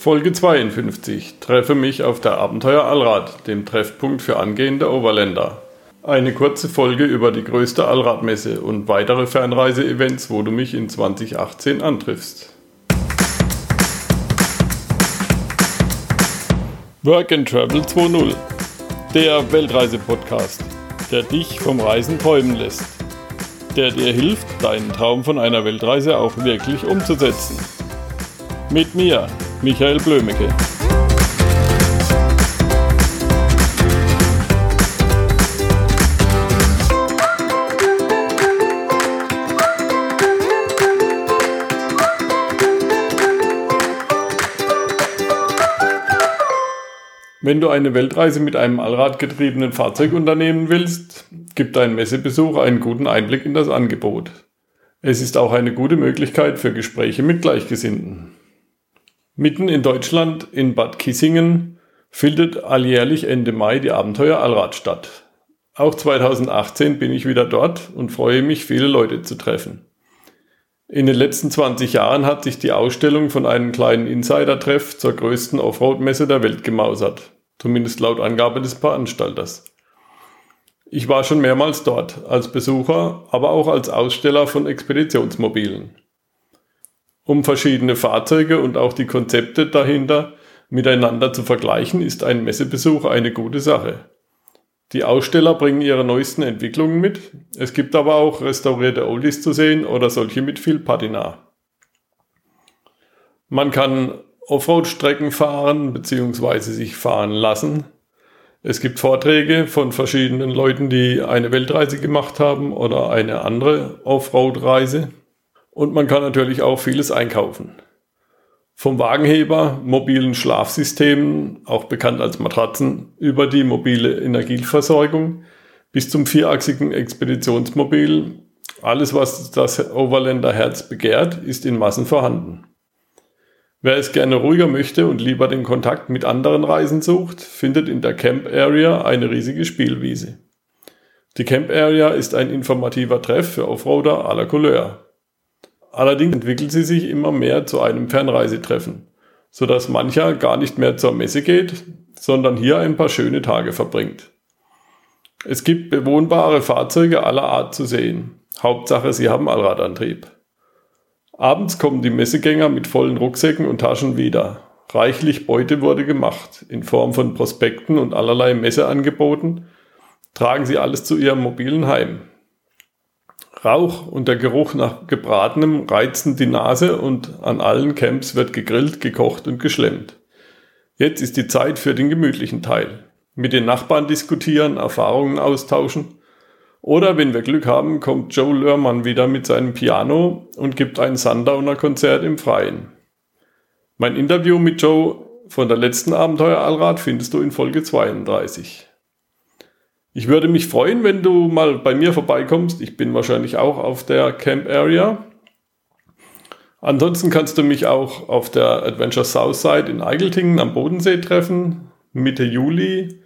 Folge 52. Treffe mich auf der Abenteuer Allrad, dem Treffpunkt für angehende Overländer. Eine kurze Folge über die größte Allradmesse und weitere Fernreise-Events, wo du mich in 2018 antriffst. Work and Travel 2.0. Der Weltreise-Podcast, der dich vom Reisen träumen lässt. Der dir hilft, deinen Traum von einer Weltreise auch wirklich umzusetzen. Mit mir, Michael Blömecke. Wenn du eine Weltreise mit einem allradgetriebenen Fahrzeug unternehmen willst, gibt dein Messebesuch einen guten Einblick in das Angebot. Es ist auch eine gute Möglichkeit für Gespräche mit Gleichgesinnten. Mitten in Deutschland, in Bad Kissingen, findet alljährlich Ende Mai die Abenteuer Allrad statt. Auch 2018 bin ich wieder dort und freue mich, viele Leute zu treffen. In den letzten 20 Jahren hat sich die Ausstellung von einem kleinen Insider-Treff zur größten Offroad-Messe der Welt gemausert. Zumindest laut Angabe des Veranstalters. Ich war schon mehrmals dort, als Besucher, aber auch als Aussteller von Expeditionsmobilen um verschiedene Fahrzeuge und auch die Konzepte dahinter miteinander zu vergleichen, ist ein Messebesuch eine gute Sache. Die Aussteller bringen ihre neuesten Entwicklungen mit. Es gibt aber auch restaurierte Oldies zu sehen oder solche mit viel Patina. Man kann Offroad-Strecken fahren bzw. sich fahren lassen. Es gibt Vorträge von verschiedenen Leuten, die eine Weltreise gemacht haben oder eine andere Offroad-Reise. Und man kann natürlich auch vieles einkaufen. Vom Wagenheber, mobilen Schlafsystemen, auch bekannt als Matratzen, über die mobile Energieversorgung bis zum vierachsigen Expeditionsmobil. Alles, was das Overlander Herz begehrt, ist in Massen vorhanden. Wer es gerne ruhiger möchte und lieber den Kontakt mit anderen Reisen sucht, findet in der Camp Area eine riesige Spielwiese. Die Camp Area ist ein informativer Treff für Offroader la Couleur. Allerdings entwickelt sie sich immer mehr zu einem Fernreisetreffen, sodass mancher gar nicht mehr zur Messe geht, sondern hier ein paar schöne Tage verbringt. Es gibt bewohnbare Fahrzeuge aller Art zu sehen. Hauptsache, sie haben Allradantrieb. Abends kommen die Messegänger mit vollen Rucksäcken und Taschen wieder. Reichlich Beute wurde gemacht, in Form von Prospekten und allerlei Messeangeboten. Tragen sie alles zu ihrem mobilen Heim. Rauch und der Geruch nach gebratenem reizen die Nase und an allen Camps wird gegrillt, gekocht und geschlemmt. Jetzt ist die Zeit für den gemütlichen Teil. Mit den Nachbarn diskutieren, Erfahrungen austauschen. Oder wenn wir Glück haben, kommt Joe Lörmann wieder mit seinem Piano und gibt ein Sundowner-Konzert im Freien. Mein Interview mit Joe von der letzten Abenteuer Allrad findest du in Folge 32. Ich würde mich freuen, wenn du mal bei mir vorbeikommst. Ich bin wahrscheinlich auch auf der Camp Area. Ansonsten kannst du mich auch auf der Adventure Southside in Eigeltingen am Bodensee treffen, Mitte Juli.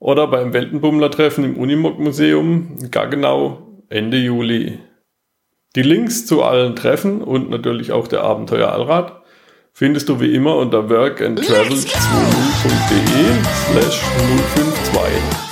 Oder beim Weltenbummler-Treffen im Unimog Museum, gar genau Ende Juli. Die Links zu allen Treffen und natürlich auch der Abenteuer Allrad findest du wie immer unter workandtravel20.de slash 052.